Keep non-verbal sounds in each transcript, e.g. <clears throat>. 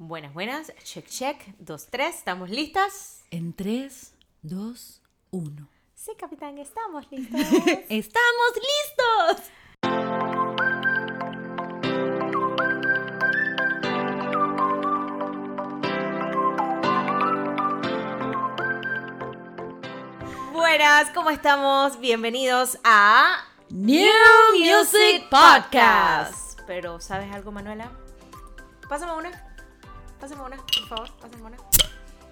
Buenas, buenas. Check, check. Dos, tres. ¿Estamos listas? En 3, 2, 1. Sí, capitán, estamos listos. <laughs> ¡Estamos listos! buenas, ¿cómo estamos? Bienvenidos a New Music Podcast. Pero, ¿sabes algo, Manuela? Pásame una. Pásame una, por favor. Pásame una.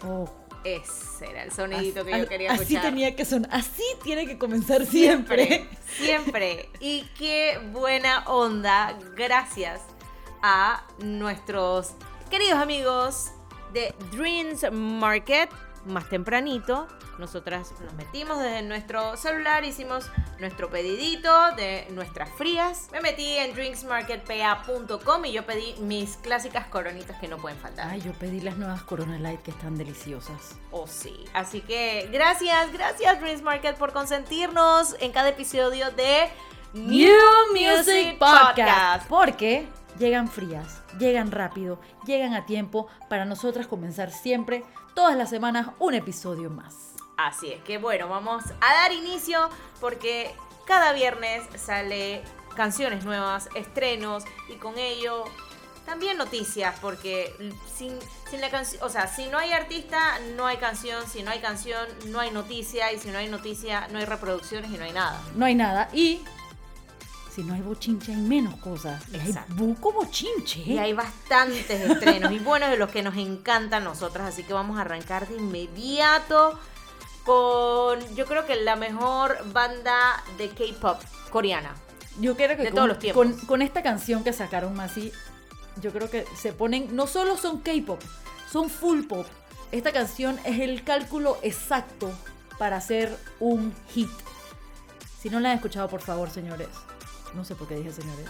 Oh. Ese era el sonidito que yo Así- quería Así escuchar. tenía que sonar. Así tiene que comenzar siempre. Siempre. Y qué buena onda. Gracias a nuestros queridos amigos de Dreams Market. Más tempranito, nosotras nos metimos desde nuestro celular, hicimos nuestro pedidito de nuestras frías. Me metí en drinksmarketpa.com y yo pedí mis clásicas coronitas que no pueden faltar. Ay, yo pedí las nuevas Corona Light que están deliciosas. Oh, sí. Así que gracias, gracias Dreams Market por consentirnos en cada episodio de Porque llegan frías, llegan rápido, llegan a tiempo para nosotras comenzar siempre, todas las semanas, un episodio más. Así es que bueno, vamos a dar inicio porque cada viernes sale canciones nuevas, estrenos y con ello también noticias porque sin, sin la canción, o sea, si no hay artista, no hay canción, si no hay canción, no hay noticia y si no hay noticia, no hay reproducciones y no hay nada. No hay nada. Y si no hay bochinche, hay menos cosas. Y hay Exacto. buco bochinche. Y hay bastantes estrenos y buenos de los que nos encantan a nosotras, así que vamos a arrancar de inmediato con yo creo que la mejor banda de K-pop coreana. Yo creo que de con, todos los tiempos. con, con esta canción que sacaron así, yo creo que se ponen, no solo son K-pop, son full pop. Esta canción es el cálculo exacto para hacer un hit. Si no la han escuchado, por favor, señores, no sé por qué dije señores,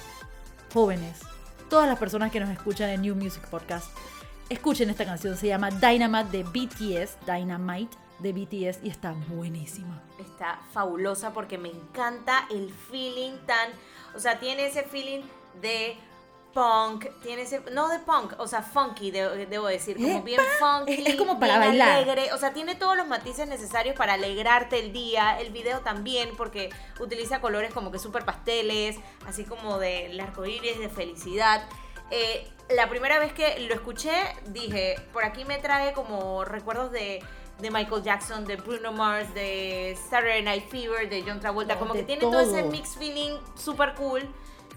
jóvenes, todas las personas que nos escuchan en New Music Podcast, escuchen esta canción, se llama Dynamite de BTS, Dynamite de BTS y está buenísima. Está fabulosa porque me encanta el feeling tan, o sea, tiene ese feeling de punk, tiene ese, no de punk, o sea, funky, de- debo decir, como bien funky, es- es como para bien bailar. alegre, o sea, tiene todos los matices necesarios para alegrarte el día, el video también, porque utiliza colores como que súper pasteles, así como del arco iris, de felicidad. Eh, la primera vez que lo escuché, dije, por aquí me trae como recuerdos de, de Michael Jackson, de Bruno Mars, de Saturday Night Fever, de John Travolta, No, como de que tiene todo. ese todo. mix feeling súper cool.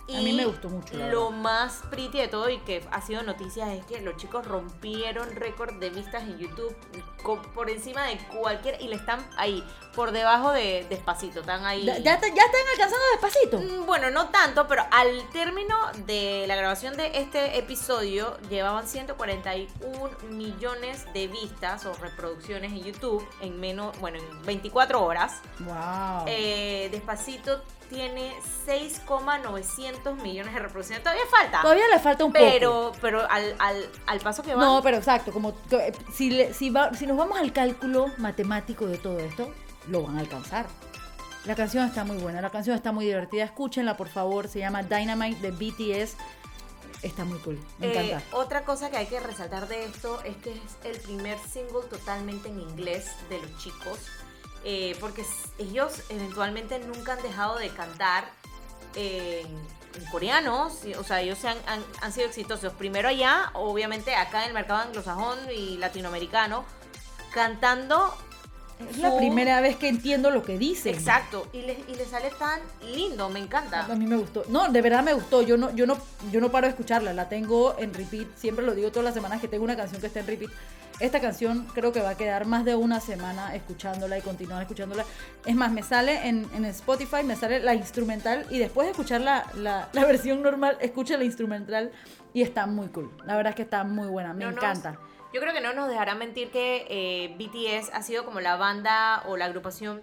Y A mí me gustó mucho, Lo más pretty de todo y que ha sido noticias es que los chicos rompieron récord de vistas en YouTube por encima de cualquier y le están ahí por debajo de despacito, están ahí. ¿Ya, ya están alcanzando despacito? Mm, Bueno, no tanto, pero al término de la grabación de este episodio llevaban 141 millones de vistas o reproducciones en YouTube en menos, bueno, en 24 horas. Wow. Eh, Despacito tiene 6,900 millones de reproducciones. Todavía falta. Todavía le falta un poco. pero, al, al, al paso que va. No, pero exacto, como eh, si, le- si, va- si nos vamos al cálculo matemático de todo esto, lo van a alcanzar. La canción está muy buena, la canción está muy divertida. Escúchenla, por favor. Se llama Dynamite de BTS. Está muy cool. Me Eh, encanta. otra cosa que hay que resaltar de esto es que es el primer single totalmente en inglés de los chicos. Eh, porque ellos eventualmente nunca han dejado de cantar en, en coreano. O sea, ellos han, han- han sido exitosos. Primero allá, obviamente acá en el mercado anglosajón y latinoamericano, cantando. Es la primera vez que entiendo lo que dicen. Exacto. Y les y le sale tan lindo, me encanta. A mí me gustó. No, de verdad me gustó. Yo no, yo no, yo no paro de escucharla. La tengo en repeat. Siempre lo digo todas las semanas que tengo una canción que está en repeat. Esta canción creo que va a quedar más de una semana escuchándola y continuar escuchándola. Es más, me sale en, en Spotify, me sale la instrumental y después de escuchar la, la, la versión normal, escucha la instrumental y está muy cool. La verdad es que está muy buena, me No encanta. Yo creo que no nos dejará mentir que eh, BTS ha sido como la banda o la agrupación,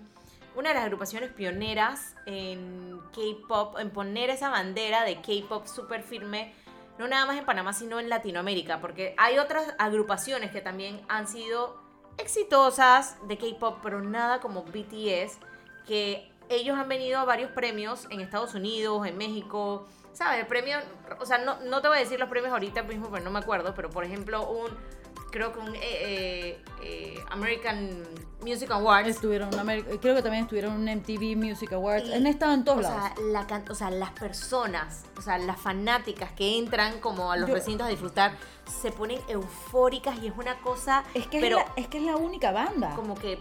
una de las agrupaciones pioneras en K-pop, en poner esa bandera de K-pop súper firme, no nada más en Panamá, sino en Latinoamérica, porque hay otras agrupaciones que también han sido exitosas de K-pop, pero nada como BTS, que ellos han venido a varios premios en Estados Unidos, en México, ¿sabes? El premio, o sea, no, no te voy a decir los premios ahorita mismo, pero no me acuerdo, pero por ejemplo, un, creo que un eh, eh, eh, American Music Awards. Estuvieron en creo que también estuvieron en MTV Music Awards. Y, Han estado en todos o lados. sea, la o sea, las personas, o sea, las fanáticas que entran como a los Yo- recintos a disfrutar, se ponen eufóricas y es una cosa, es, que pero es, la, es que es la única banda. como que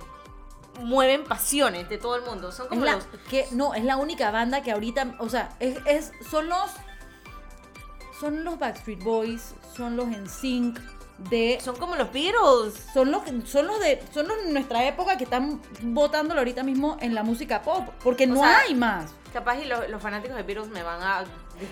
mueven pasiones de todo el mundo. Son como la- los... que, no, es la única banda que ahorita, o sea, es, es- son los son los Backstreet Boys, son los NSYNC de Son como los Beatles. son los son los de son los de nuestra época que están votándolo ahorita mismo en la música pop, porque O no sea, hay más. Capaz y los, los fanáticos de Beatles me van a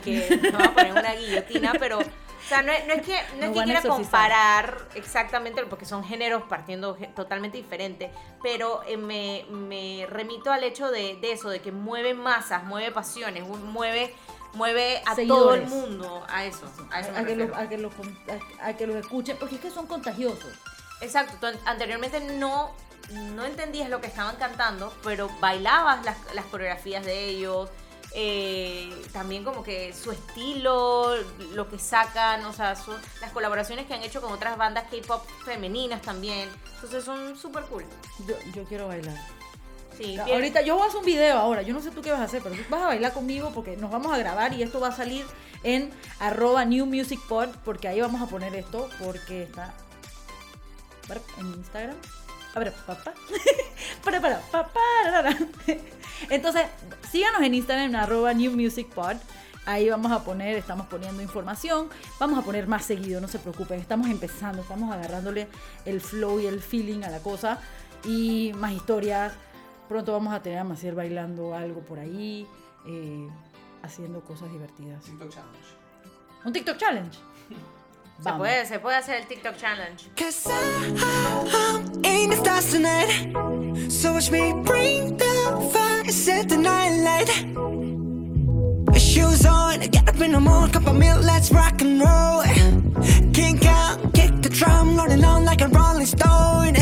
que me van a poner una guillotina, pero o sea, no es, no es que no es que quiera comparar exactamente porque son géneros partiendo totalmente diferentes, pero eh, me, me remito al hecho de, de eso, de que mueve masas, mueve pasiones, mu- mueve mueve a todo el mundo a eso, a eso me a, que los, a, que los, a, que los escuchen, porque es que son contagiosos. Exacto, tú anteriormente no, no entendías lo que estaban cantando, pero bailabas las, las coreografías de ellos, eh, también como que su estilo, lo que sacan, o sea, son las colaboraciones que han hecho con otras bandas K-pop femeninas también, entonces son súper cool. Yo, yo quiero bailar. Sí. Ahorita yo voy a hacer un video ahora, yo no sé tú qué vas a hacer, pero tú vas a bailar conmigo porque nos vamos a grabar y esto va a salir en arroba New Music Pod, porque ahí vamos a poner esto, porque está en Instagram. A ver, papá. <laughs> para, para, papá. Entonces, síganos en Instagram en arroba New Music Pod. Ahí vamos a poner, estamos poniendo información. Vamos a poner más seguido, no se preocupen. Estamos empezando, estamos agarrándole el flow y el feeling a la cosa. Y más historias. Pronto vamos a tener a Maciel bailando algo por ahí. eh, haciendo cosas divertidas. TikTok Challenge. Un TikTok challenge. se, Vamos. puede, se puede hacer el TikTok Challenge. Shoes on, get up in the morning, cup of milk, let's rock and roll. Kink out, kick the drum, rolling on like a rolling stone.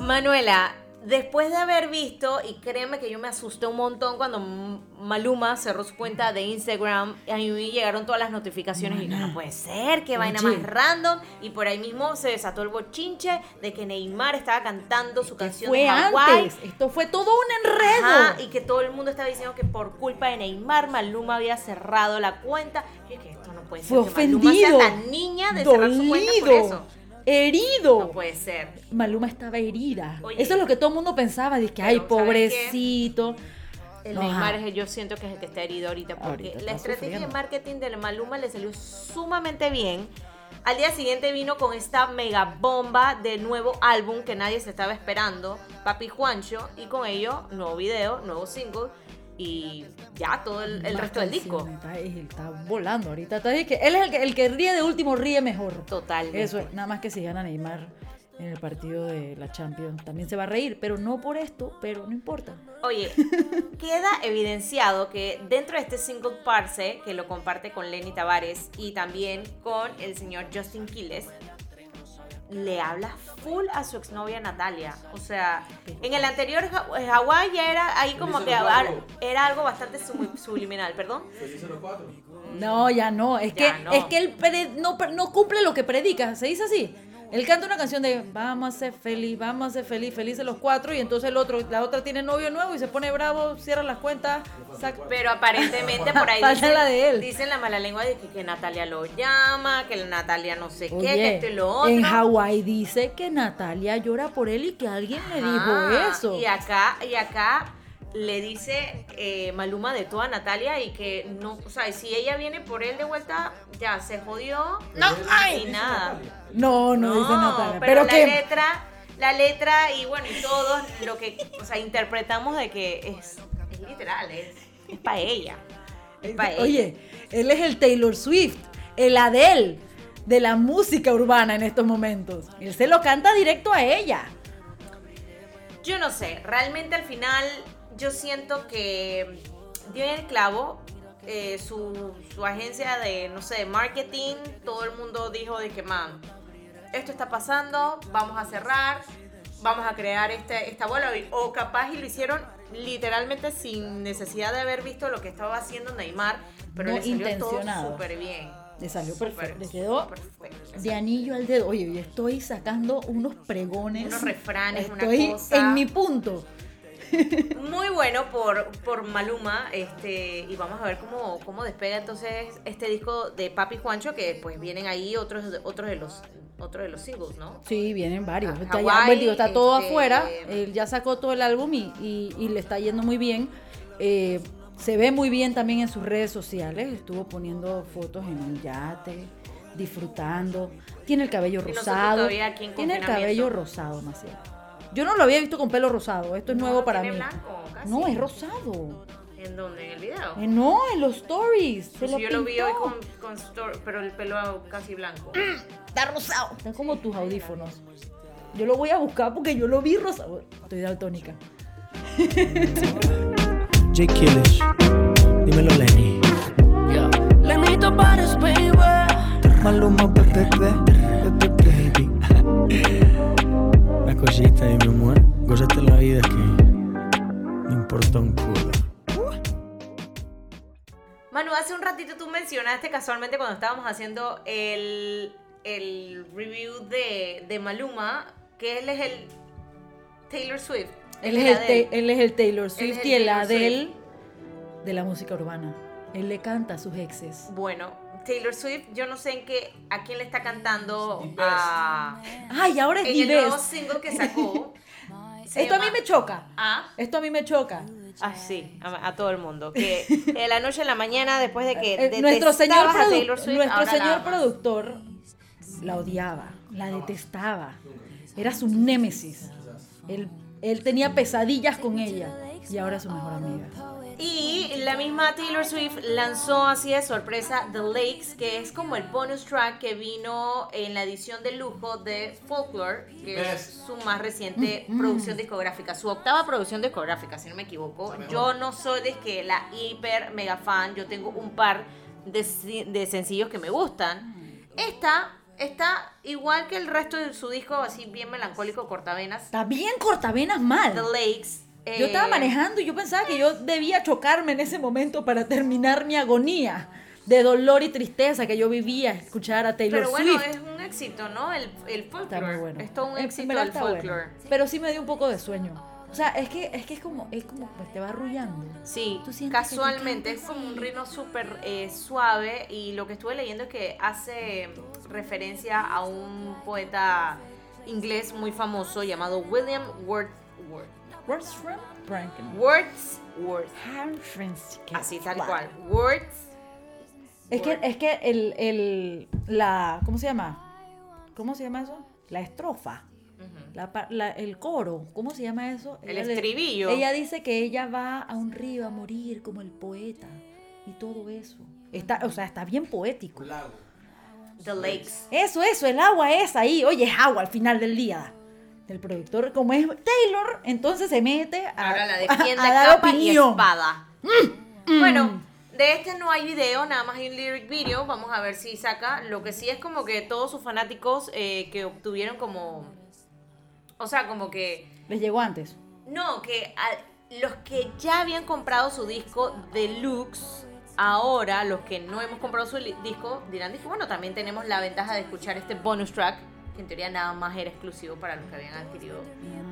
Manuela, después de haber visto, y créeme que yo me asusté un montón cuando Maluma cerró su cuenta de Instagram, a mí llegaron todas las notificaciones y dije, no puede ser, qué vaina Oye. más random, y por ahí mismo se desató el bochinche de que Neymar estaba cantando su canción fue de Hawái. Esto fue todo un enredo. Ajá, y que todo el mundo estaba diciendo que por culpa de Neymar, Maluma había cerrado la cuenta. Y es que puede ser. Fue que Maluma ofendido. sea tan niña de cerrar su cuenta por eso. herido. No puede ser. Maluma estaba herida. Oye. Eso es lo que todo el mundo pensaba. Dice que, ay, ¿sabes pobrecito. El. Neymar es yo siento que es el que está herido ahorita porque Ahorita la estrategia de sufriendo. marketing de Maluma le salió sumamente bien. Al día siguiente vino con esta mega bomba de nuevo álbum que nadie se estaba esperando, Papi Juancho, y con ello nuevo video, nuevo single y ya todo el, resto del disco. Está, volando ahorita. Está, es que él es el que, el que ríe de último, ríe mejor. Totalmente. Eso es, nada más que si gana Neymar en el partido de la Champions. También se va a reír, pero no por esto, pero no importa. Oye, <laughs> queda evidenciado que dentro de este single Parse, que lo comparte con Lenny Tavares y también con el señor Justin Quiles, le habla full a su exnovia Natalia. O sea, en el anterior Ja- Hawái ya era ahí como que era algo bastante sub- subliminal, perdón. Felices los cuatro. No, ya no. Es Ya que, no. es que él pre- no, no cumple lo que predica. Se dice así. Él canta una canción de vamos a ser feliz, vamos a ser feliz, felices los cuatro, y entonces el otro, la otra tiene novio nuevo y se pone bravo, cierra las cuentas, saca- Pero aparentemente por ahí <laughs> dicen, la de él. dicen la mala lengua de que, que Natalia lo llama, que Natalia no sé qué, que esto y lo otro. en Hawái dice que Natalia llora por él y que alguien le dijo eso. Y acá, y acá le dice eh, Maluma de toda Natalia y que no, o sea, si ella viene por él de vuelta, ya se jodió. No, Y nada. No, no, dice Natalia. pero, Pero, la que letra, la letra y bueno, y todos lo que, o sea, interpretamos de que es, es literal, es, es para ella. Es para ella. Oye, él es el Taylor Swift, el Adele de la música urbana en estos momentos. Él se lo canta directo a ella. Yo no sé, realmente al final yo siento que dio en el clavo. eh, su, su agencia de, no sé, de marketing, todo el mundo dijo de que, man, esto está pasando, vamos a cerrar, vamos a crear este, esta bola. O capaz y lo hicieron literalmente sin necesidad de haber visto lo que estaba haciendo Neymar, pero No le salió todo súper bien. Le salió perfecto. Le quedó perfecto. de anillo al dedo. Oye, yo estoy sacando unos pregones. Unos refranes, una Estoy cosa. en mi punto. <laughs> Muy bueno por, por Maluma, este, y vamos a ver cómo, cómo despega entonces este disco de Papi Juancho, que pues vienen ahí otros, otros de los otros de los singles, ¿no? Sí, vienen varios. Ah, Está, ya, Hawái, pues, digo, está todo este- afuera. Él ya sacó todo el álbum y, y- y le está yendo muy bien. Eh, se ve muy bien también en sus redes sociales. Estuvo poniendo fotos en un yate, disfrutando. Tiene el cabello rosado. Tiene el cabello rosado, Maciel. Yo no lo había visto con pelo rosado. Esto es No, nuevo para mí. tiene blanco, casi. No, es rosado. ¿En dónde? ¿En el video? Eh, no, en los stories. Se Pues lo yo lo vi hoy con, con story, pero el pelo casi blanco. <clears throat> Está rosado. Está como tus audífonos. Yo lo voy a buscar porque yo lo vi rosado. Estoy daltónica. <laughs> J Killish, dímelo Lenny. Lenito pares, baby. Maluma, bebé, Una cosita ahí, mi amor. Gózate la vida que no importa un culo. Manu, hace un ratito tú mencionaste casualmente cuando estábamos haciendo el, el review de, de Maluma, que él es el Taylor Swift. Él es, el Adele. Ta- él es el Taylor Swift es el y el Taylor Adele de la música urbana. Él le canta a sus exes. Bueno, Taylor Swift, yo no sé en qué, a quién le está cantando a, Ay, ahora es en el nuevo single que sacó. <laughs> Esto a mí me choca. ¿Ah? Esto a mí me choca. Ah, sí, a, a todo el mundo. Que <laughs> en la noche en la mañana, después de que Eh, nuestro señor, produ- Swift, nuestro la productor la odiaba, la detestaba. Era su némesis. Él, él tenía pesadillas con ella y ahora es su mejor amiga. Y la misma Taylor Swift lanzó así de sorpresa The Lakes, que es como el bonus track que vino en la edición de lujo de Folklore, que es su más reciente producción discográfica, su octava producción discográfica, si no me equivoco. Yo no soy de que la hiper mega fan, yo tengo un par de, de sencillos que me gustan. Esta está igual que el resto de su disco, así bien melancólico, cortavenas. Está bien cortavenas mal. The Lakes. Yo estaba eh, manejando y yo pensaba que yo debía chocarme en ese momento para terminar mi agonía de dolor y tristeza que yo vivía escuchar a Taylor Pero bueno, Swift. es un éxito, ¿no? El, el Está folklore. muy bueno. Es todo un éxito verdad el está bueno. folklore. Pero sí me dio un poco de sueño. O sea, es que es que es como es como pues, te va arrullando. Sí, casualmente es como un ritmo súper eh, suave y lo que estuve leyendo es que hace referencia a un poeta inglés muy famoso llamado William Wordsworth. Where's from Franklin? Wordsworth. Así tal cual. Words. Es que es que el, el la ¿cómo se llama? ¿Cómo se llama eso? La estrofa. La pa- la- el coro, ¿cómo se llama eso? El Ella le- estribillo. ella dice que ella va a un río a morir como el poeta y todo eso. Está, o sea, está bien poético. The Lakes. Eso, eso, el agua es ahí. Oye, es agua al final del día. El productor, como es Taylor, entonces se mete a, Ahora la a- defiende a dar capa y espada. Bueno, de este no hay video, nada más hay un lyric video. Vamos a ver si saca. Lo que sí es como que todos sus fanáticos eh, que obtuvieron como. O sea, como que. Les llegó antes. No, que a- los que ya habían comprado su disco deluxe, ahora los que no hemos comprado su disco dirán, disco, bueno, también tenemos la ventaja de escuchar este bonus track, que en teoría nada más era exclusivo para los que habían adquirido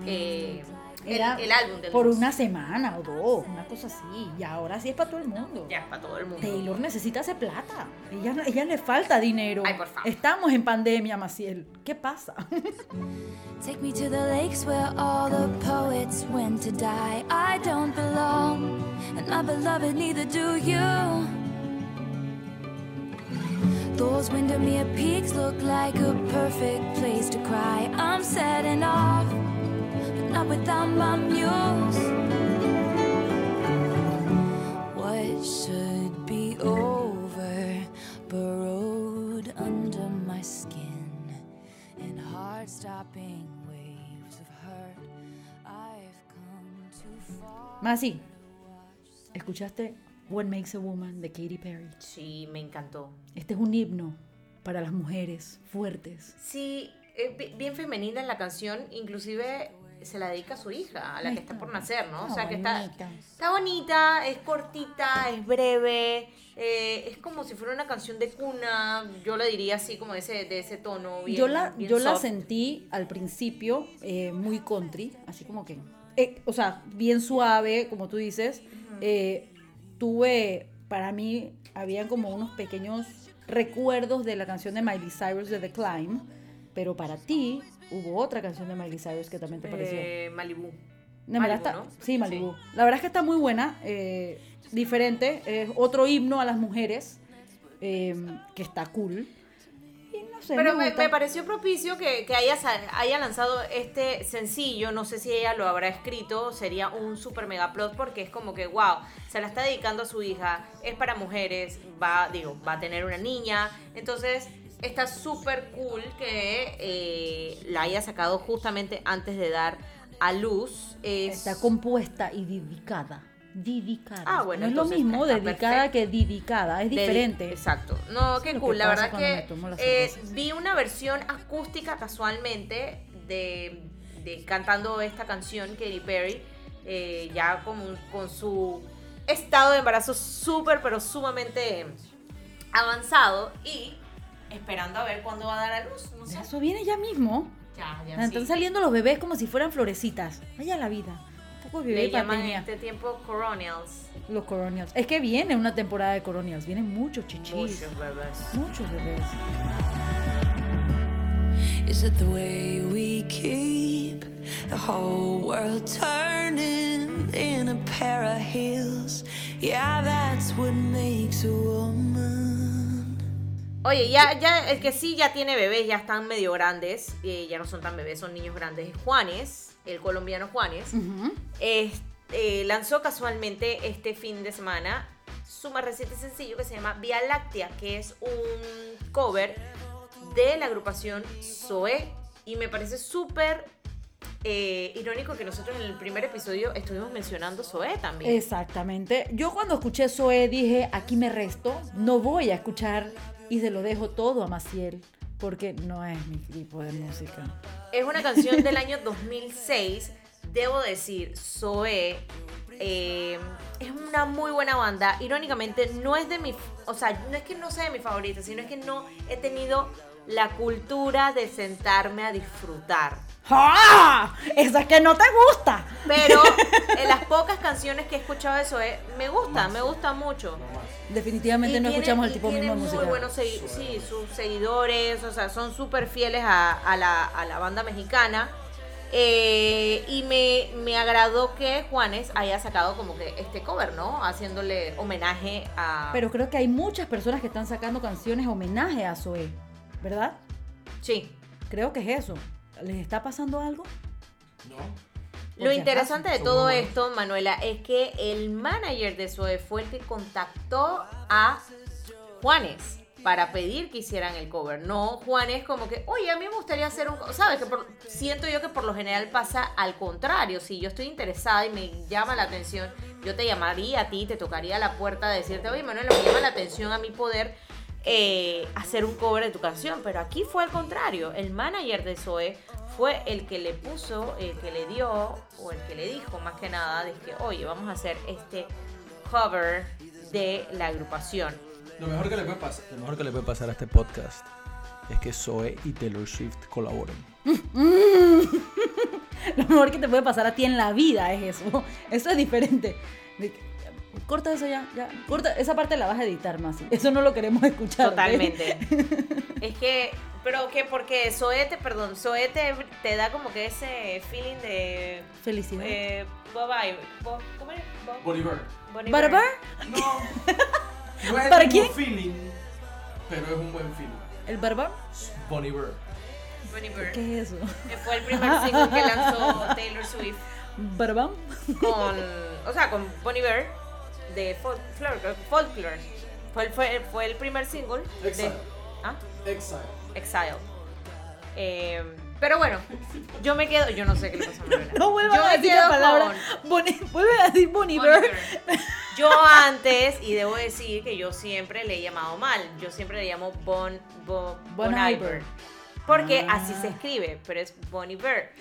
eh, el, Era el álbum deluxe. por una semana o dos, una cosa así. Y ahora sí es para todo el mundo. Ya, para todo el mundo. Taylor necesita hacer plata. Ella, ella le falta dinero. Ay, por favor. Estamos en pandemia, Maciel. ¿Qué pasa? <laughs> Take me to the lakes where all the poets went to die. I don't belong, and my beloved, neither do you. Those Windermere peaks look like a perfect place to cry. I'm setting off, but not without my muse. What should be over, burrowed under my skin, in heart stopping waves of hurt. I've come too far. Masi, ¿escuchaste What Makes a Woman de Katy Perry? Sí, me encantó. Este es un himno para las mujeres fuertes. Sí, eh, bi- bien femenina en la canción, inclusive se la dedica a su hija, a la que está por nacer, ¿no? O sea, que está, bonita. está bonita, es cortita, es breve, eh, es como si fuera una canción de cuna, yo la diría así, como de ese, de ese tono. Bien, yo la, bien yo la soft. sentí al principio eh, muy country, así como que, eh, o sea, bien suave, como tú dices. Eh, tuve, para mí, habían como unos pequeños recuerdos de la canción de Miley Cyrus de The Climb, pero para ti hubo otra canción de Miley Cyrus que también te pareció. Eh, Malibu. No, Malibu, está- ¿no? Sí, Malibu. La verdad es que está muy buena, eh, diferente, es otro himno a las mujeres, eh, que está cool. Sé, Pero me me, gusta. me pareció propicio que, que haya, haya lanzado este sencillo. No sé si ella lo habrá escrito. Sería un super mega plot porque es como que, wow, se la está dedicando a su hija. Es para mujeres. Va, digo, va a tener una niña. Entonces, está súper cool que eh, la haya sacado justamente antes de dar a luz. Es- Está compuesta y dedicada. Dedicada. Ah, bueno, no es lo mismo está dedicada perfecto. que dedicada, es diferente. Exacto. No, qué cool. que La verdad que eh, vi una versión acústica casualmente de, de cantando esta canción Katy Perry, eh, ya como con su estado de embarazo súper, pero sumamente avanzado y esperando a ver cuándo va a dar a luz. No sé. Eso viene ya mismo. Ya, ya Están sí. saliendo los bebés como si fueran florecitas. Vaya la vida. Poco Le llaman en este tiempo coronials. Los coronials. Es que viene una temporada de coronials. Vienen muchos chichis. Muchos bebés. Muchos bebés. Is it the way we keep the whole world turning in a pair of heels? Yeah, that's what makes a woman. Oye, ya, ya, el que sí ya tiene bebés, ya están medio grandes, eh, ya no son tan bebés, son niños grandes. Es Juanes, el colombiano Juanes, eh, lanzó casualmente este fin de semana su más reciente sencillo que se llama Vía Láctea, que es un cover de la agrupación Zoé. Y me parece súper eh, irónico que nosotros en el primer episodio estuvimos mencionando Zoé también. Exactamente. Yo cuando escuché Zoe dije, aquí me resto, no voy a escuchar y se lo dejo todo a Maciel, porque no es mi tipo de música. Es una canción del año 2006. Debo decir, Zoé eh, es una muy buena banda. Irónicamente, no es de mi. O sea, no es que no sea de mi favorita, sino es que no he tenido la cultura de sentarme a disfrutar. ¡Ah! Esa que no te gusta. Pero <laughs> en las pocas canciones que he escuchado de Zoé, me gusta, me gusta mucho. Definitivamente Y no tiene- escuchamos el tipo de música. Muy buenos segui- sí, sus seguidores, o sea, son súper fieles a, a la, a la banda mexicana. Eh, y me, me agradó que Juanes haya sacado como que este cover, ¿no? Haciéndole homenaje a... Pero creo que hay muchas personas que están sacando canciones homenaje a Zoe, ¿verdad? sí. Creo que es eso. ¿Les está pasando algo? No. Lo interesante de todo buenos. esto, Manuela, es que el manager de Zoe fue el que contactó a Juanes para pedir que hicieran el cover. No, Juanes como que, oye, a mí me gustaría hacer un... co-". ¿Sabes? que por- Siento yo que por lo general pasa al contrario. Si yo estoy interesada y me llama la atención, yo te llamaría a ti, te tocaría la puerta de decirte, oye, Manuela, me llama la atención a mi poder eh, hacer un cover de tu canción. Pero aquí fue al contrario. El manager de Zoe fue el que le puso, el que le dio, o el que le dijo más que nada, de que, oye, vamos a hacer este cover de la agrupación. Lo mejor que le puede pasar. Lo mejor que le puede pasar a este podcast es que Zoe y Taylor Swift colaboren. <laughs> Lo mejor que te puede pasar a ti en la vida es eso. Eso es diferente. Corta eso ya, ya. Corta, esa parte la vas a editar más. Eso no lo queremos escuchar. Totalmente. <laughs> es que, pero que porque Zoe te, perdón, Zoe te, da como que ese feeling de... Felicidad. Eh, Bob Iver- Bob- ¿Cómo? Bob- Bolivar. Iver. ¿Barbar? No. <laughs> No es ¿Para quién? feeling, pero es un buen feeling. ¿El barbar? Bon Iver. ¿Qué es eso? Fue el primer single que lanzó <laughs> Taylor Swift ¿Barbán? con, o sea, con Bon Iver de Folklore. Folklore. Fue, el- fue, fue el primer single de Exile. ¿Ah? Exile. Exile. Eh, pero bueno, yo me quedo, yo no sé qué le pasa a Manuela. No vuelvas Yo a decir la palabra. Boni- Vuelve a decir Bon Bon Iver. Iver. Yo antes, y debo decir que yo siempre le he llamado mal, yo siempre le llamo Bon, Bon, Bon Bon Iver. Iver. Porque Ah. así se escribe, pero es Bon Iver.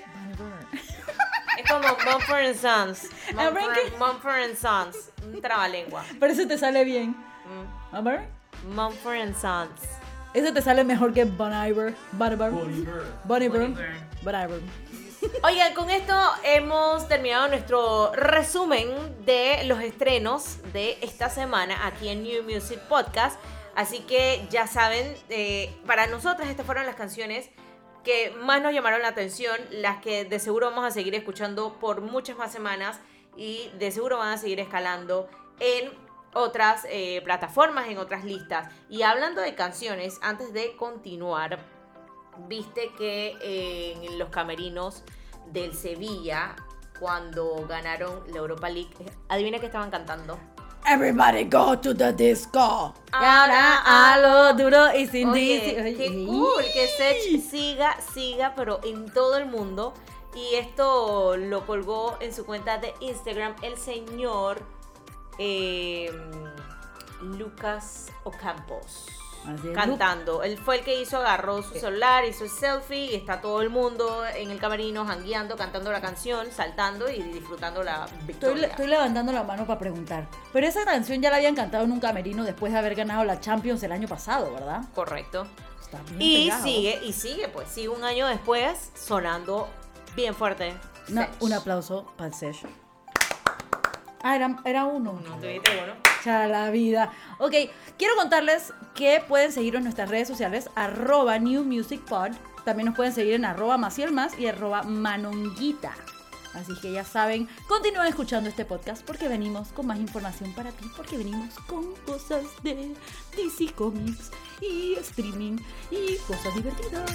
Iver. como Mumford and Sons. Mumford, Mumford and Sons. Un trabalengua. Pero ese te sale bien. Mm. A ver. Mumford and Sons. Ese te sale mejor que Bon Iver. Bon Iver. Bon Iver. Bon Iver. Bon Iver. Bon Iver. Oigan, con esto hemos terminado nuestro resumen de los estrenos de esta semana aquí en New Music Podcast. Así que ya saben, eh, para nosotras estas fueron las canciones que más nos llamaron la atención, las que de seguro vamos a seguir escuchando por muchas más semanas y de seguro van a seguir escalando en otras eh, plataformas, en otras listas. Y hablando de canciones, antes de continuar, viste que en los camerinos del Sevilla, cuando ganaron la Europa League, eh, adivina qué estaban cantando. Everybody go to the disco. Y Ahora a lo duro y sin Oye, qué cool que Sech siga, siga, pero en todo el mundo. Y esto lo colgó en su cuenta de Instagram el señor eh, Lucas Ocampos. Cantando. Él fue el que hizo, agarró su celular, hizo el selfie y está todo el mundo en el camerino jangueando, cantando la canción, saltando y disfrutando la victoria. estoy levantando la mano para preguntar. Pero esa canción ya la habían cantado en un camerino después de haber ganado la Champions el año pasado, ¿verdad? Correcto. Está bien Y pegado. sigue, y sigue, pues sigue un año después sonando bien fuerte. Un aplauso para el Sesh. Ah, era, era uno. No, tuviste uno. Ya la vida. Ok, quiero contarles que pueden seguir en nuestras redes sociales, arroba New Music Pod. También nos pueden seguir en arroba Maciel Más y arroba Manonguita. Así que ya saben, continúen escuchando este podcast porque venimos con más información para ti, porque venimos con cosas de DC Comics y streaming y cosas divertidas.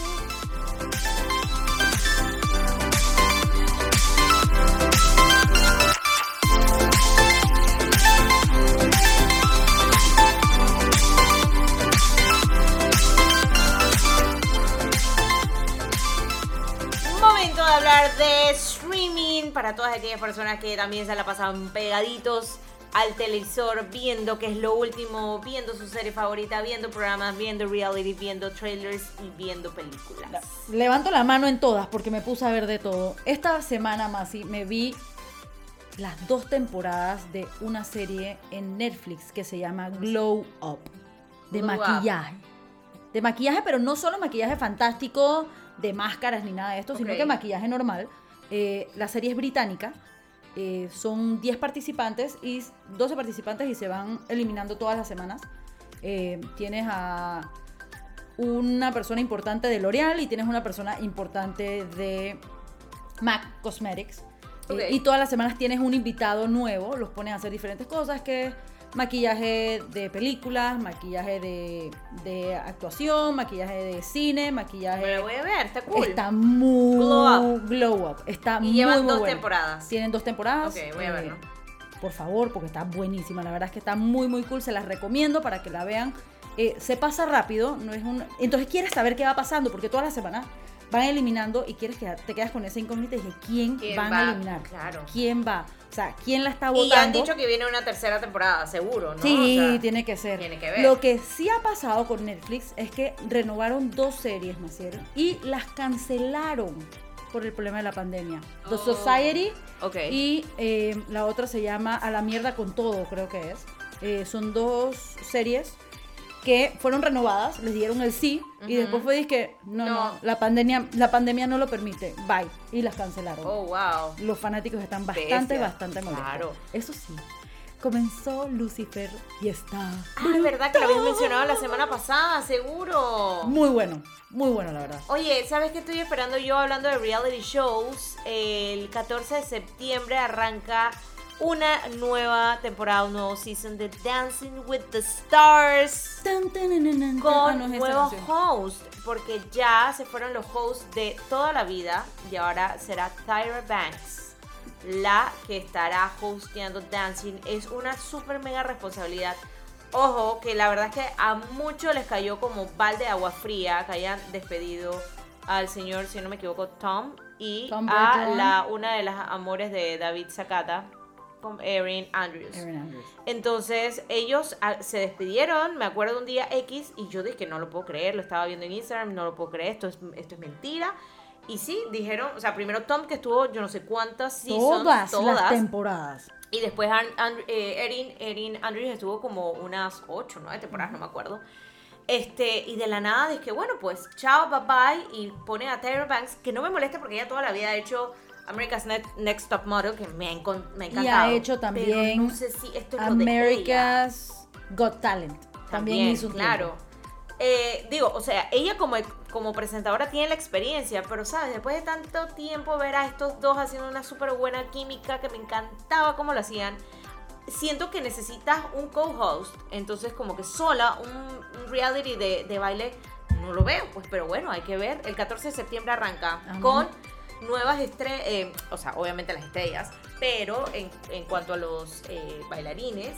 Hablar de streaming para todas aquellas personas que también se la pasan pegaditos al televisor, viendo qué es lo último, viendo su serie favorita, viendo programas, viendo reality, viendo trailers y viendo películas. Levanto la mano en todas porque me puse a ver de todo. Esta semana, Masi, me vi las dos temporadas de una serie en Netflix que se llama Glow Up. De Glow Up. maquillaje. De maquillaje, pero no solo maquillaje fantástico, de máscaras ni nada de esto, sino que maquillaje normal. Eh, la serie es británica. eh, son 10 participantes y 12 participantes y se van eliminando todas las semanas. Eh, tienes a una persona importante de L'Oreal y tienes una persona importante de MAC Cosmetics. Y todas las semanas tienes un invitado nuevo, los pones a hacer diferentes cosas, que maquillaje de películas, maquillaje de, de actuación, maquillaje de cine, maquillaje... Me lo voy a ver, está cool. Está muy Glow glow up. Está Y muy, llevan muy dos temporadas. Tienen dos temporadas. Ok, voy a eh, verlo. Por favor, porque está buenísima. La verdad es que está muy, muy cool. Se las recomiendo para que la vean. Eh, se pasa rápido. No es un... Entonces quieres saber qué va pasando, porque todas las semanas van eliminando y quieres que te quedas con esa incógnita y dije, ¿quién, ¿Quién van va? a eliminar? Claro. ¿Quién va? O sea, ¿quién la está Y ya han votando? dicho que viene una tercera temporada, seguro, ¿no? Sí, O sea, tiene que ser. tiene que ver. Lo que sí ha pasado con Netflix es que renovaron dos series, Maciel, y las cancelaron por el problema de la pandemia. The Oh. Society Ok. y eh, la otra se llama A la mierda con todo, creo que es. Eh, son dos series que fueron renovadas, les dieron el sí y después fue que no, no, No. la pandemia, la pandemia no lo permite, bye y las cancelaron. Oh, wow. Los fanáticos están bastante, Bestia. bastante molestos. Claro. Eso sí, comenzó Lucifer y está Ah, es verdad que lo habías mencionado la semana pasada, seguro. muy bueno, muy bueno la verdad. Oye, ¿sabes qué estoy esperando yo hablando de reality shows? El 14 de septiembre arranca una nueva temporada, un nuevo season de Dancing with the Stars Tan, con Ah, no, esta nuevos hosts, porque ya se fueron los hosts de toda la vida y ahora será Tyra Banks la que estará hosteando Dancing. Es una super mega responsabilidad. Ojo, que la verdad es que a muchos les cayó como balde de agua fría que hayan despedido al señor, si no me equivoco, Tom y Tom a la, una de las amores de David Sakata, con Erin Andrews. Erin Andrews. Entonces ellos ah, se despidieron, me acuerdo un día X y yo dije que no lo puedo creer, lo estaba viendo en Instagram, no lo puedo creer, esto es, esto es mentira. Y sí, dijeron, o sea, primero Tom que estuvo yo no sé cuántas seasons, Todas, todas, las temporadas. y después eh, Erin, Erin Andrews estuvo como unas 8, 9 temporadas, no me acuerdo. Este, y de la nada dije, bueno, pues chao, bye bye. Y pone a Tyra Banks, que no me molesta porque ella toda la vida ha hecho America's Ne- Next Top Model, que me ha, me ha Y ha hecho también no sé si esto es. America's Got Talent. También, hizo un claro. Eh, digo, o sea, ella como, como presentadora tiene la experiencia, pero sabes, después de tanto tiempo ver a estos dos haciendo una súper buena química que me encantaba cómo lo hacían, siento que necesitas un co-host, entonces como que sola un, un reality de, de baile no lo veo, pues pero bueno, hay que ver. El 14 de septiembre arranca Ajá. con nuevas estrellas, o sea, obviamente las estrellas, pero en, en cuanto a los eh, bailarines,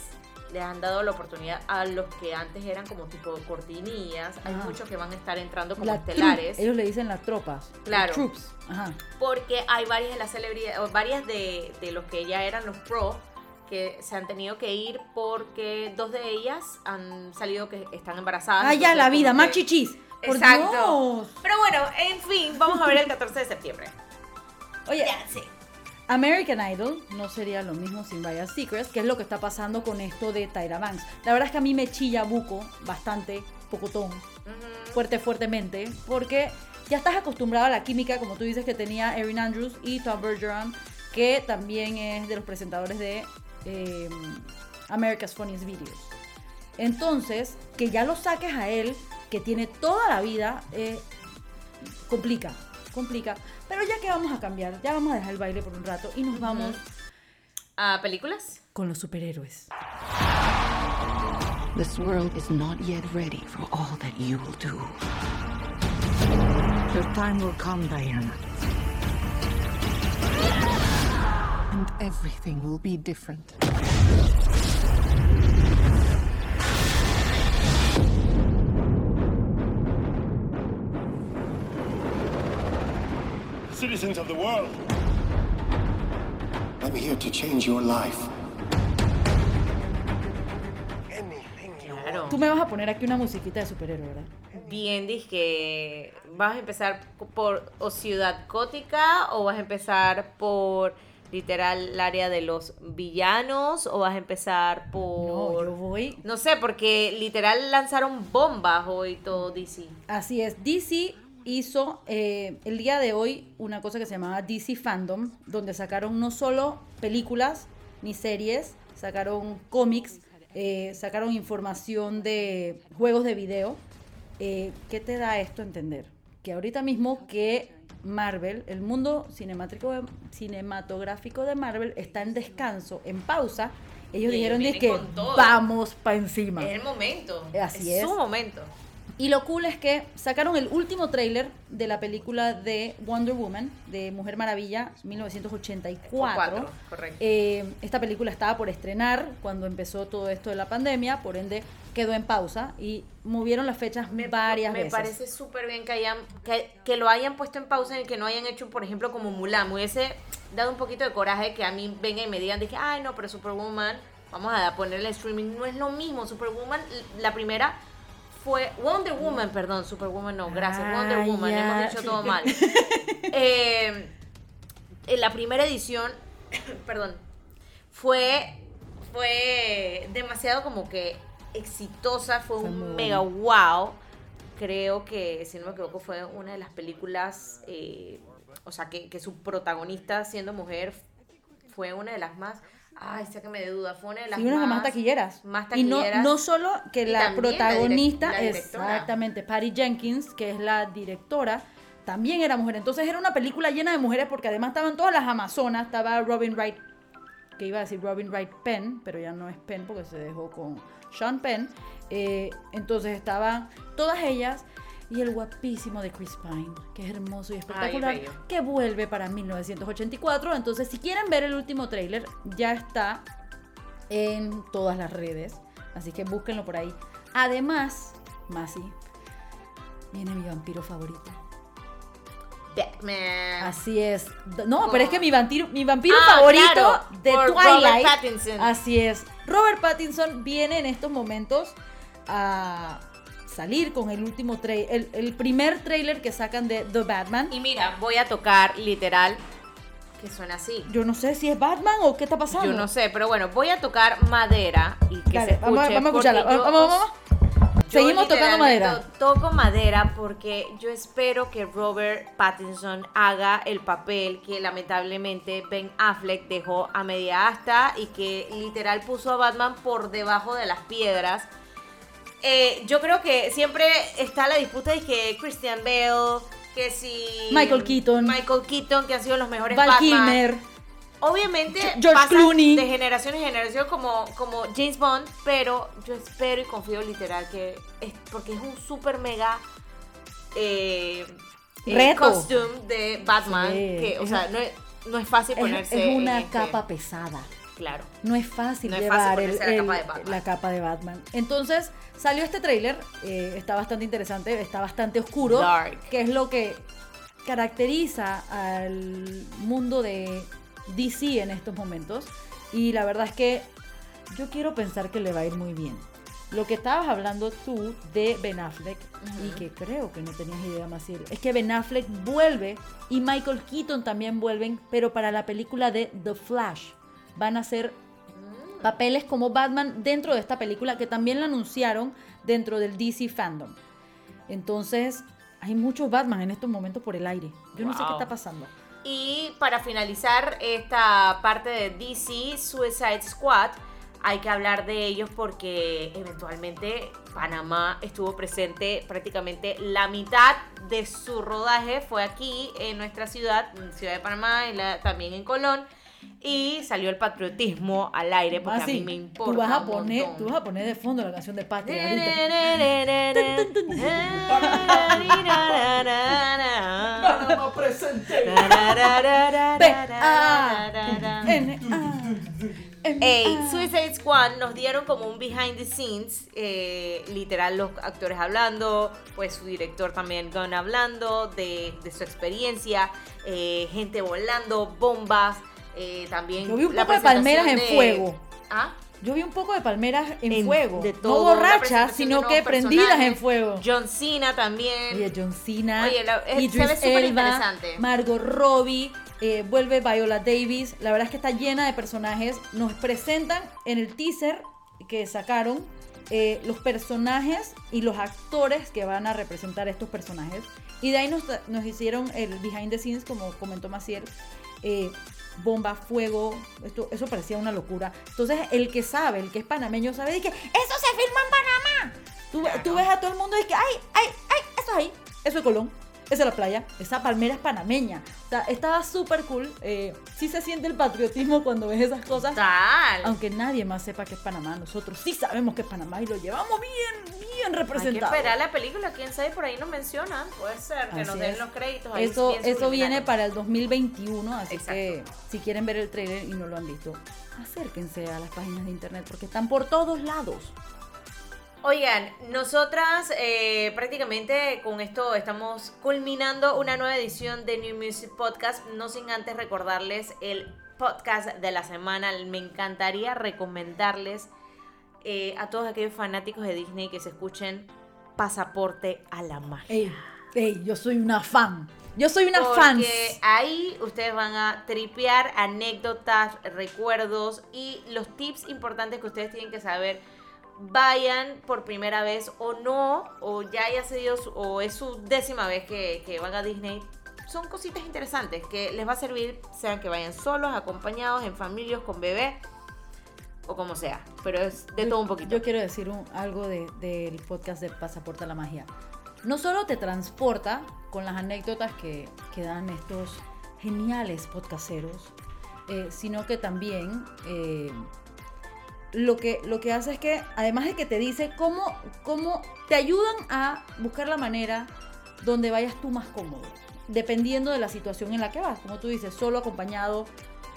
le han dado la oportunidad a los que antes eran como tipo cortinillas. Hay Ajá. muchos que van a estar entrando como La estelares. ellos le dicen las tropas. Claro. Troops. Ajá. Porque hay varias de las celebridades, varias de, de los que ya eran los pro, que se han tenido que ir porque dos de ellas han salido que están embarazadas. Ah, ya, la vida, como más que- chichis. Por Exacto. Dios. Pero bueno, en fin, vamos a ver el 14 de septiembre. Oye, sí. American Idol no sería lo mismo sin Victoria's Secrets, que es lo que está pasando con esto de Tyra Banks. La verdad es que a mí me chilla buco bastante, pocotón, fuerte, fuertemente, porque ya estás acostumbrado a la química, como tú dices, que tenía Erin Andrews y Tom Bergeron, que también es de los presentadores de eh, America's Funniest Videos. Entonces, que ya lo saques a él, que tiene toda la vida, eh, complica, complica. Pero ya que vamos a cambiar, ya vamos a dejar el baile por un rato y nos vamos ¿A películas? con los superhéroes. This world is not yet ready for all that you will do. Your time will come, Diana. And everything will be different. Citizens of the world, I'm here to change your life. Claro. Tú me vas a poner aquí una musiquita de superhéroe, ¿verdad? Bien, que vas a empezar por o Ciudad Gótica o vas a empezar por literal el área de los villanos o vas a empezar No, por... yo voy. No sé, porque literal lanzaron bombas hoy todo DC. Así es, DC hizo eh, el día de hoy una cosa que se llamaba DC Fandom, donde sacaron no solo películas ni series, sacaron cómics, eh, sacaron información de juegos de video. Eh, ¿Qué te da esto a entender? Que ahorita mismo que Marvel, el mundo cinemático de- cinematográfico de Marvel está en descanso, en pausa. Ellos Y dijeron ellos "Dice que vamos para encima. Es el momento. Así es. es. su momento. Y lo cool es que sacaron el último tráiler de la película de Wonder Woman, de Mujer Maravilla, 1984. Cuatro, correcto. Eh, esta película estaba por estrenar cuando empezó todo esto de la pandemia, por ende quedó en pausa y movieron las fechas varias me veces. parece súper bien que hayan que, que lo hayan puesto en pausa y que no hayan hecho, por ejemplo, como Mulan. Me hubiese dado un poquito de coraje que a mí vengan y me digan, dije, ay, no, pero Superwoman, vamos a ponerle streaming. No es lo mismo. Superwoman, la primera fue Wonder Woman, perdón, Superwoman no, gracias. Ah, Wonder Woman, hemos dicho todo mal. <laughs> Eh, en la primera edición, <coughs> perdón, fue, fue demasiado como que exitosa, fue, un mega wow. Creo que, si no me equivoco, fue una de las películas, eh, o sea, que, que su protagonista siendo mujer fue una de las más, ay, sácame de duda, fue una de las Y una de las más, más taquilleras. más Y no, taquilleras. no solo que la protagonista, la exactamente, Patty Jenkins, que es la directora, también era mujer. Entonces era una película llena de mujeres porque además estaban todas las amazonas, estaba Robin Wright, que iba a decir Robin Wright Penn, pero ya no es Penn porque se dejó con Sean Penn. Eh, entonces estaban todas ellas y el guapísimo de Chris Pine, que es hermoso y espectacular, que vuelve para 1984. Entonces, si quieren ver el último tráiler, ya está en todas las redes. Así que búsquenlo por ahí. Además, Masi, viene mi vampiro favorito. Batman. Así es. No, pero es que mi vampiro, mi vampiro Ah, favorito claro, de Twilight. Robert Pattinson. Así es. Robert Pattinson viene en estos momentos a salir con el último trailer, el, el primer trailer que sacan de The Batman. Y mira, voy a tocar literal que suena así. Yo no sé si es Batman o qué está pasando. Yo no sé, pero bueno, voy a tocar madera y que Dale, se escuche. vamos, a- vamos a porque escucharla. yo- Vamos, vamos, yo Seguimos tocando madera. Toco madera porque yo espero que Robert Pattinson haga el papel que lamentablemente Ben Affleck dejó a media asta y que literal puso a Batman por debajo de las piedras. Eh, yo creo que siempre está la disputa de que Christian Bale, que si Michael Keaton. Michael Keaton, que han sido los mejores Val Batman. Kilmer. Obviamente George pasan Clooney. de generación en generación como, como James Bond, pero yo espero y confío literal que es porque es un super mega eh, eh, Reto. costume de Batman Sí, que o sea no es, no es fácil ponerse es una en este- capa pesada. Claro No es fácil No es fácil llevar el- ponerse la el- capa de Batman. la capa de Batman. Entonces, salió este tráiler, eh, está bastante interesante, está bastante oscuro, Dark. que es lo que caracteriza al mundo de DC en estos momentos. Y la verdad es que yo quiero pensar que le va a ir muy bien. Lo que estabas hablando tú de Ben Affleck, y que creo que no tenías idea, Maciel, es que Ben Affleck vuelve y Michael Keaton también vuelven, pero para la película de The Flash. Van a ser papeles como Batman dentro de esta película, que también la anunciaron dentro del DC Fandom. Entonces, hay muchos Batman en estos momentos por el aire. Yo no sé qué está pasando. Y para finalizar esta parte de DC Suicide Squad, hay que hablar de ellos porque eventualmente Panamá estuvo presente prácticamente la mitad de su rodaje fue aquí en nuestra ciudad, en Ciudad de Panamá, y la- también en Colón. Y salió el patriotismo al aire porque a mí me importa. tú vas a poner, montón. tú vas a poner de fondo la canción de Patria ahorita. Panamá presente. Ey, Suicide Squad nos dieron como un behind the scenes, eh, literal los actores hablando, pues su director también Gunn hablando de, de su experiencia, eh, gente volando, bombas, eh, también Yo vi un poco de palmeras en fuego. ¿Ah? Yo vi un poco de palmeras en, En- fuego. de no todo, borrachas, sino que prendidas en fuego. John Cena también. Oye, John Cena, Oye, la- eh, Elba, interesante. Margot Robbie, eh, vuelve Viola Davis. La verdad es que está llena de personajes. Nos presentan en el teaser que sacaron eh, los personajes y los actores que van a representar estos personajes. Y de ahí nos, nos hicieron el behind the scenes, como comentó Maciel. eh, bomba, fuego, esto, eso parecía una locura. Entonces, el que sabe, el que es panameño, sabe de que eso se filmó en Panamá. Tú, tú ves a todo el mundo y que, ay, ay, ay, eso es ahí, eso es Colón, es la playa, esa palmera es panameña. O sea, estaba súper cool. Eh, sí se siente el patriotismo cuando ves esas cosas. Tal. Aunque nadie más sepa que es Panamá, nosotros sí sabemos que es Panamá y lo llevamos bien, bien Hay que representado. esperar la película, quién sabe, por ahí nos mencionan, puede ser, que nos den es. los créditos. ahí Eso, eso viene para el 2021, así Exacto. que si quieren ver el trailer y no lo han visto, acérquense a las páginas de internet porque están por todos lados. Oigan, nosotras eh, prácticamente con esto estamos culminando una nueva edición de New Music Podcast, no sin antes recordarles el podcast de la semana. Me encantaría recomendarles eh, a todos aquellos fanáticos de Disney que se escuchen Pasaporte a la Magia. Ey, ey, yo soy una fan. Yo soy una Porque fan. ahí ustedes van a tripear anécdotas, recuerdos y los tips importantes que ustedes tienen que saber. Vayan por primera vez o no, o ya haya sido su- o es su décima vez que, que van a Disney. Son cositas interesantes que les va a servir, sean que vayan solos, acompañados, en familias, con bebé o como sea. Pero es de Yo- todo un poquito. Yo quiero decir un- algo de- del podcast de Pasaporte a la Magia. No solo te transporta con las anécdotas que, que dan estos geniales podcasteros, eh, sino que también eh, lo, que, lo que hace es que, además de que te dice cómo, cómo te ayudan a buscar la manera donde vayas tú más cómodo, dependiendo de la situación en la que vas. Como tú dices, solo acompañado,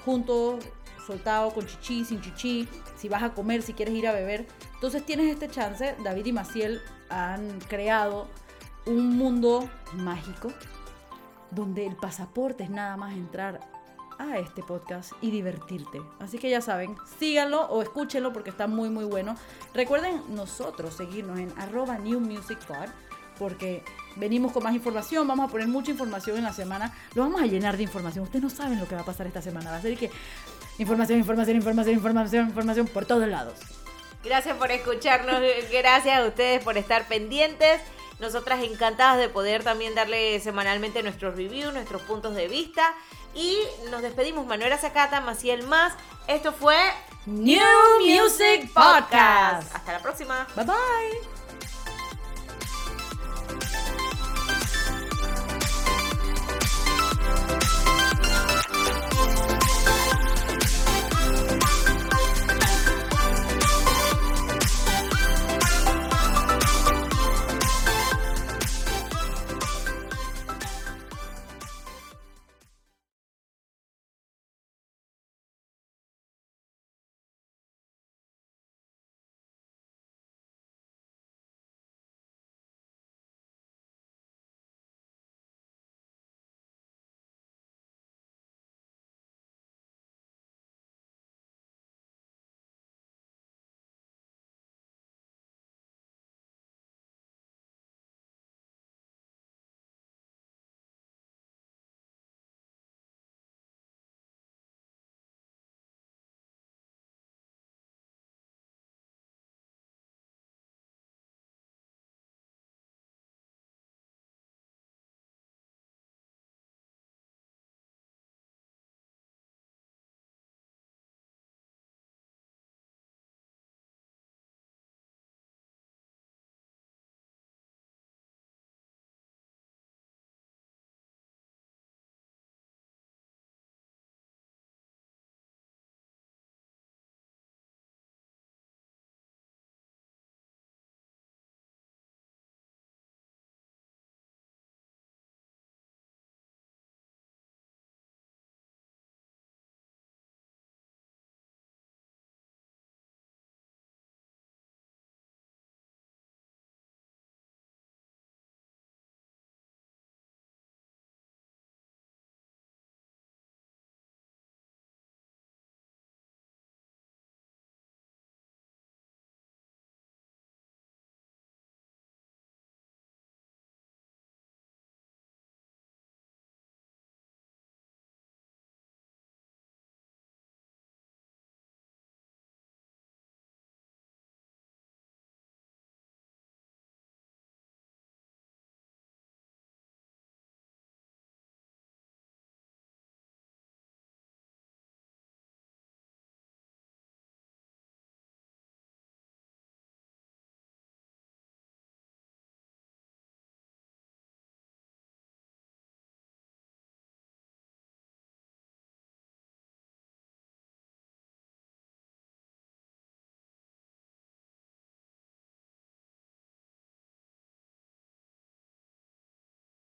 junto, soltado, con chichi, sin chichi, si vas a comer, si quieres ir a beber. Entonces tienes este chance, David y Maciel han creado un mundo mágico donde el pasaporte es nada más entrar a este podcast y divertirte. Así que ya saben, síganlo o escúchenlo porque está muy muy bueno. Recuerden nosotros seguirnos en arroba New Music porque venimos con más información, vamos a poner mucha información en la semana, lo vamos a llenar de información. Ustedes no saben lo que va a pasar esta semana, va a ser que información, información, información, información, información por todos lados. Gracias por escucharnos, gracias a ustedes por estar pendientes. Nosotras encantadas de poder también darle semanalmente nuestros reviews, nuestros puntos de vista. Y nos despedimos, Manuela Zacata, Maciel Más. Esto fue New Music Podcast. Hasta la próxima. Bye bye.